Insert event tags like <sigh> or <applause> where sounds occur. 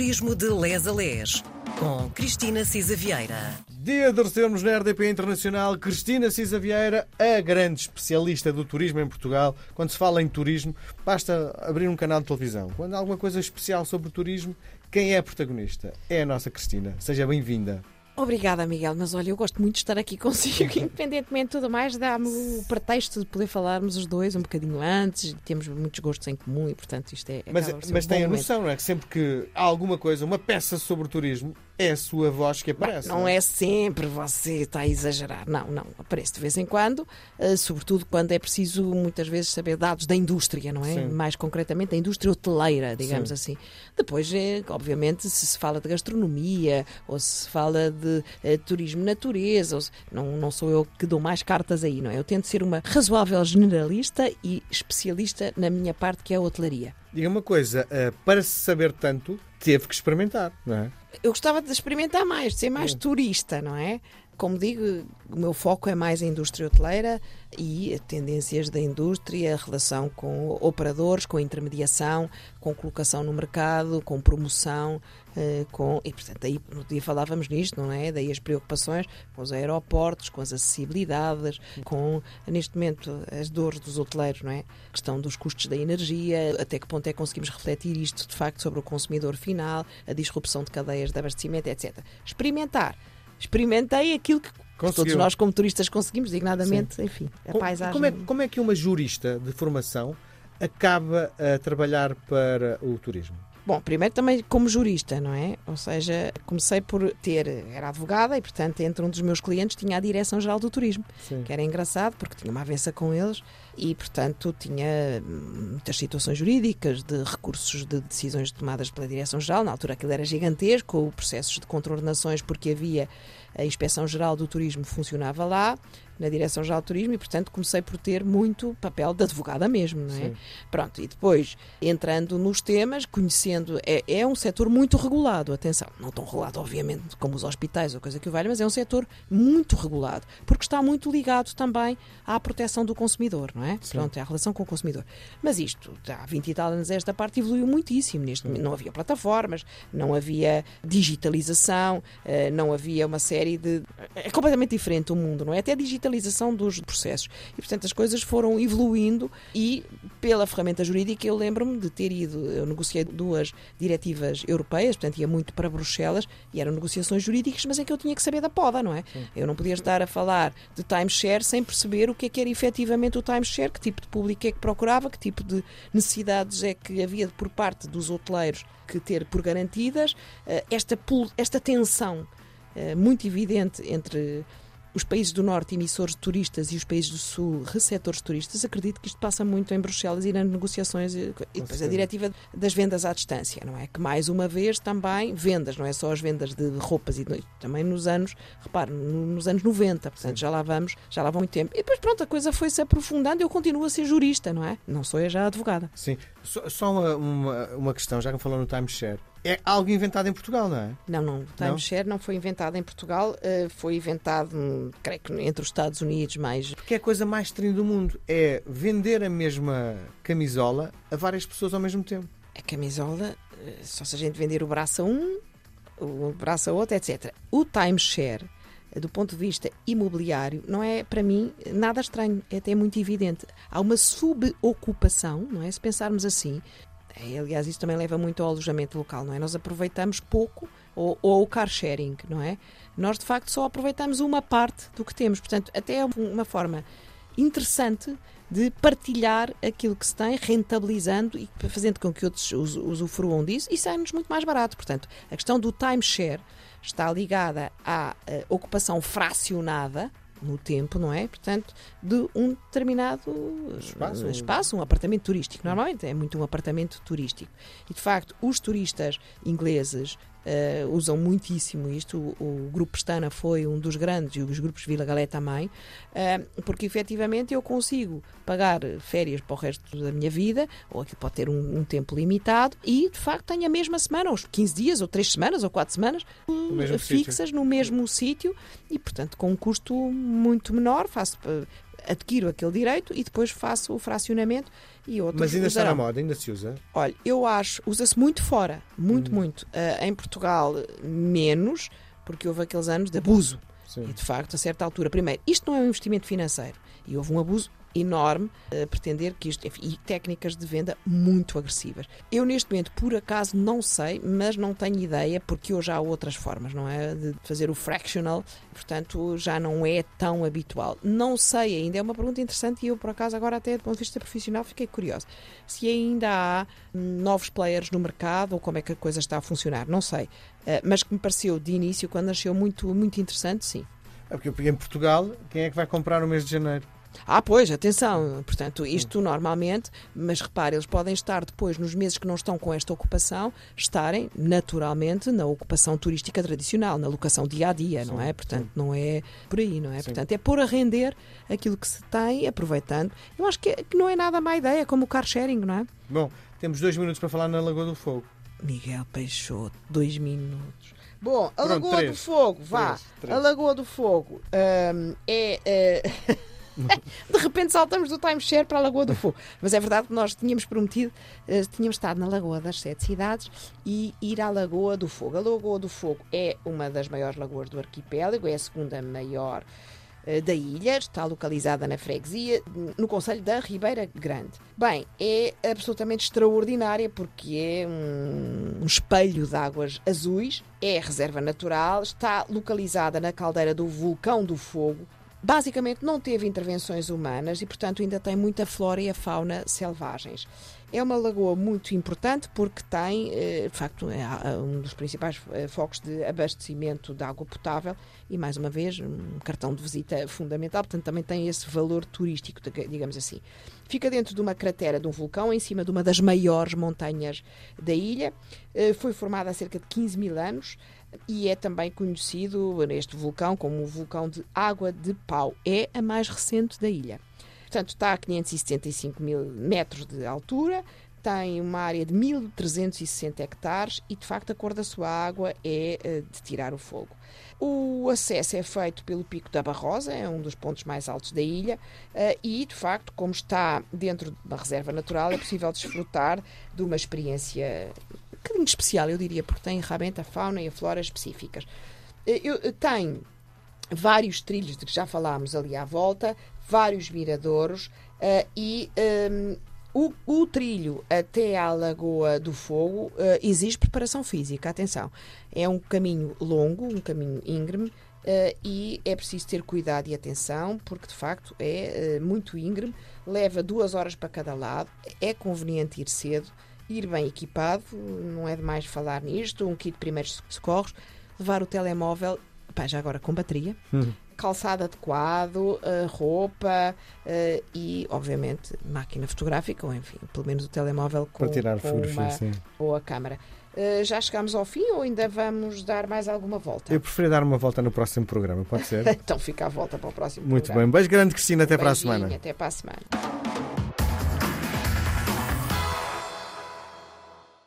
Turismo de Les a Les, com Cristina Cisa Vieira. Dia de recebermos na RDP Internacional Cristina Cisa Vieira, a grande especialista do turismo em Portugal. Quando se fala em turismo, basta abrir um canal de televisão. Quando há alguma coisa especial sobre turismo, quem é a protagonista? É a nossa Cristina. Seja bem-vinda. Obrigada, Miguel, mas olha, eu gosto muito de estar aqui consigo, <laughs> independentemente de tudo mais, dá-me o pretexto de poder falarmos os dois um bocadinho antes, temos muitos gostos em comum e, portanto, isto é. Mas, mas um tem a noção, não é? Que sempre que há alguma coisa, uma peça sobre turismo, é a sua voz que aparece. Não é sempre você está a exagerar, não, não. Aparece de vez em quando, eh, sobretudo quando é preciso muitas vezes saber dados da indústria, não é? Sim. Mais concretamente da indústria hoteleira, digamos Sim. assim. Depois, eh, obviamente, se se fala de gastronomia ou se fala de eh, turismo natureza, se- não, não sou eu que dou mais cartas aí, não é? Eu tento ser uma razoável generalista e especialista na minha parte, que é a hotelaria. Diga uma coisa, para se saber tanto, teve que experimentar, não é? Eu gostava de experimentar mais, de ser mais turista, não é? Como digo, o meu foco é mais a indústria hoteleira e as tendências da indústria, a relação com operadores, com intermediação, com colocação no mercado, com promoção, eh, com. E, portanto, aí no dia falávamos nisto, não é? Daí as preocupações com os aeroportos, com as acessibilidades, com, neste momento, as dores dos hoteleiros, não é? A questão dos custos da energia, até que ponto é que conseguimos refletir isto, de facto, sobre o consumidor final, a disrupção de cadeias de abastecimento, etc. Experimentar. Experimentei aquilo que todos nós, como turistas, conseguimos, dignadamente, enfim, a Com- paisagem. Como é, como é que uma jurista de formação acaba a trabalhar para o turismo? Bom, primeiro também como jurista, não é? Ou seja, comecei por ter, era advogada e, portanto, entre um dos meus clientes tinha a Direção-Geral do Turismo, Sim. que era engraçado porque tinha uma avença com eles e, portanto, tinha hum, muitas situações jurídicas de recursos de decisões tomadas pela Direção-Geral. Na altura aquilo era gigantesco, processos de contornações porque havia a Inspeção-Geral do Turismo funcionava lá, na Direção-Geral do Turismo, e, portanto, comecei por ter muito papel de advogada mesmo, não é? Sim. Pronto, e depois, entrando nos temas, conhecendo, é, é um setor muito regulado, atenção, não tão regulado, obviamente, como os hospitais ou coisa que o valha, mas é um setor muito regulado, porque está muito ligado também à proteção do consumidor, não é? Pronto, é a relação com o consumidor. Mas isto, há 20 e tal anos, esta parte evoluiu muitíssimo. Neste, não havia plataformas, não havia digitalização, eh, não havia uma série de. É completamente diferente o mundo, não é? Até a digitalização dos processos. E, portanto, as coisas foram evoluindo e, pela ferramenta jurídica, eu lembro-me de ter ido. Eu negociei duas diretivas europeias, portanto, ia muito para Bruxelas e eram negociações jurídicas, mas em que eu tinha que saber da poda, não é? Eu não podia estar a falar de timeshare sem perceber o que é que era efetivamente o timeshare, que tipo de público é que procurava, que tipo de necessidades é que havia por parte dos hoteleiros que ter por garantidas. Eh, Esta, esta tensão eh, muito evidente entre os países do Norte, emissores de turistas, e os países do Sul, receptores de turistas, acredito que isto passa muito em Bruxelas e nas negociações, e e depois a diretiva das vendas à distância, não é? Que mais uma vez também vendas, não é só as vendas de roupas, e de- também nos anos, repare, no- nos anos 90, portanto já lá vamos, já lá vão muito tempo. E depois pronto, a coisa foi-se aprofundando, eu continuo a ser jurista, não é? Não sou eu já advogada. Sim. Só, só uma, uma, uma questão, já que me falou no timeshare. É algo inventado em Portugal, não é? Não, não. O timeshare não? foi inventado em Portugal, eh, foi inventado, creio que entre os Estados Unidos, mais. Porque é a coisa mais estranha do mundo. É vender a mesma camisola a várias pessoas ao mesmo tempo. A camisola, eh, só se a gente vender o braço a um, o braço a outro, etc. O timeshare, do ponto de vista imobiliário, não é, para mim, nada estranho. É até muito evidente. Há uma subocupação, não é? Se pensarmos assim. Eh, Aliás, isso também leva muito ao alojamento local, não é? Nós aproveitamos pouco, ou, o car sharing, não é? Nós, de facto, só aproveitamos uma parte do que temos. Portanto, até é uma forma interessante de partilhar aquilo que se tem, rentabilizando e fazendo com que outros us- usufruam disso e sai-nos muito mais barato. Portanto, a questão do timeshare está ligada à eh, ocupação fracionada no tempo, não é? Portanto, de um determinado eh, Espaço. espaço um apartamento turístico. Normalmente é muito um apartamento turístico. E, de facto, os turistas ingleses eh, usam muitíssimo isto. O, o Grupo Pestana foi um dos grandes, e os grupos Vila Galé também, eh, porque efetivamente eu consigo pagar férias para o resto da minha vida, ou aquilo pode ter um, um tempo limitado, e de facto tenho a mesma semana, ou 15 dias, ou 3 semanas, ou 4 semanas, fixas no mesmo sítio, e portanto com um custo muito menor, faço. Adquiro aquele direito e depois faço o fracionamento e outros Mas ainda está na usarão. moda, ainda se usa. Olha, eu acho, usa-se muito fora, muito, Hum. muito. Ah, em Portugal, menos, porque houve aqueles anos de abuso. Sim. E de facto, a certa altura, primeiro, isto não é um investimento financeiro e houve um abuso enorme pretender que isto, enfim, e técnicas de venda muito agressivas. Eu neste momento, por acaso, não sei, mas não tenho ideia, porque hoje há outras formas, não é? De fazer o fractional, portanto, já não é tão habitual. Não sei ainda, é uma pergunta interessante e eu, por acaso, agora até do ponto de vista profissional, fiquei curiosa. Se ainda há hum, novos players no mercado ou como é que a coisa está a funcionar, não sei. Eh, mas que me pareceu de início, quando nasceu, muito, muito interessante, sim. É porque em Portugal, quem é que vai comprar no mês de janeiro? Ah, pois, atenção. Portanto, isto normalmente, mas repare, eles podem estar depois, nos meses que não estão com esta ocupação, estarem naturalmente na ocupação turística tradicional, na locação dia a dia, não Sim, é? Portanto, sim. não é por aí, não é? Sim. Portanto, é pôr a render aquilo que se tem, aproveitando. Eu acho que, que não é nada má ideia, como o car sharing, não é? Bom, temos dois minutos para falar na Lagoa do Fogo. Miguel Peixoto, dois minutos. Bom, a Pronto, Lagoa três. do Fogo, vá. Três, três. A Lagoa do Fogo hum, é. eh, <laughs> <laughs> De repente saltamos do timeshare para a Lagoa do Fogo. Mas é verdade que nós tínhamos prometido, eh, tínhamos estado na Lagoa das Sete Cidades e ir à Lagoa do Fogo. A Lagoa do Fogo é uma das maiores lagoas do arquipélago, é a segunda maior eh, da ilha, está localizada na freguesia, no Conselho da Ribeira Grande. Bem, é absolutamente extraordinária porque é um, um espelho de águas azuis, é reserva natural, está localizada na caldeira do vulcão do Fogo. Basicamente não teve intervenções humanas e, portanto, ainda tem muita flora e a fauna selvagens. É uma lagoa muito importante porque tem, eh, de facto, é um dos principais eh, focos de abastecimento de água potável e, mais uma vez, um cartão de visita fundamental, portanto, também tem esse valor turístico, digamos assim. Fica dentro de uma cratera de um vulcão, em cima de uma das maiores montanhas da ilha. Eh, Foi formada há cerca de 15 mil anos e é também conhecido este vulcão como o vulcão de Água de Pau. É a mais recente da ilha. Portanto, está a 575 mil metros de altura, tem uma área de 1.360 hectares e, de facto, a cor da sua água é eh, de tirar o fogo. O acesso é feito pelo Pico da Barrosa, é um dos pontos mais altos da ilha, eh, e, de facto, como está dentro de uma reserva natural, é possível desfrutar de uma experiência bocadinho especial, eu diria, porque tem realmente a fauna e a flora específicas. Eh, Eu, eh, tem vários trilhos de que já falámos ali à volta, vários miradouros eh, e ehm, o, o trilho até à Lagoa do Fogo eh, exige preparação física. Atenção, é um caminho longo, um caminho íngreme. eh, e é preciso ter cuidado e atenção, porque de facto é muito íngreme, leva duas horas para cada lado, é conveniente ir cedo, ir bem equipado, não é demais falar nisto, um kit de primeiros socorros, levar o telemóvel, pá, já agora com bateria, calçado adequado, eh, roupa eh, e, obviamente, máquina fotográfica, ou enfim, pelo menos o telemóvel com, Para tirar com uma, sim. ou a câmara. Eh, já chegámos ao fim ou ainda vamos dar mais alguma volta? Eu prefiro dar uma volta no próximo programa, pode ser? <laughs> Então fica a volta para o próximo Muito programa. bem. Beijo grande, Cristina. Até para a semana. Até para a semana.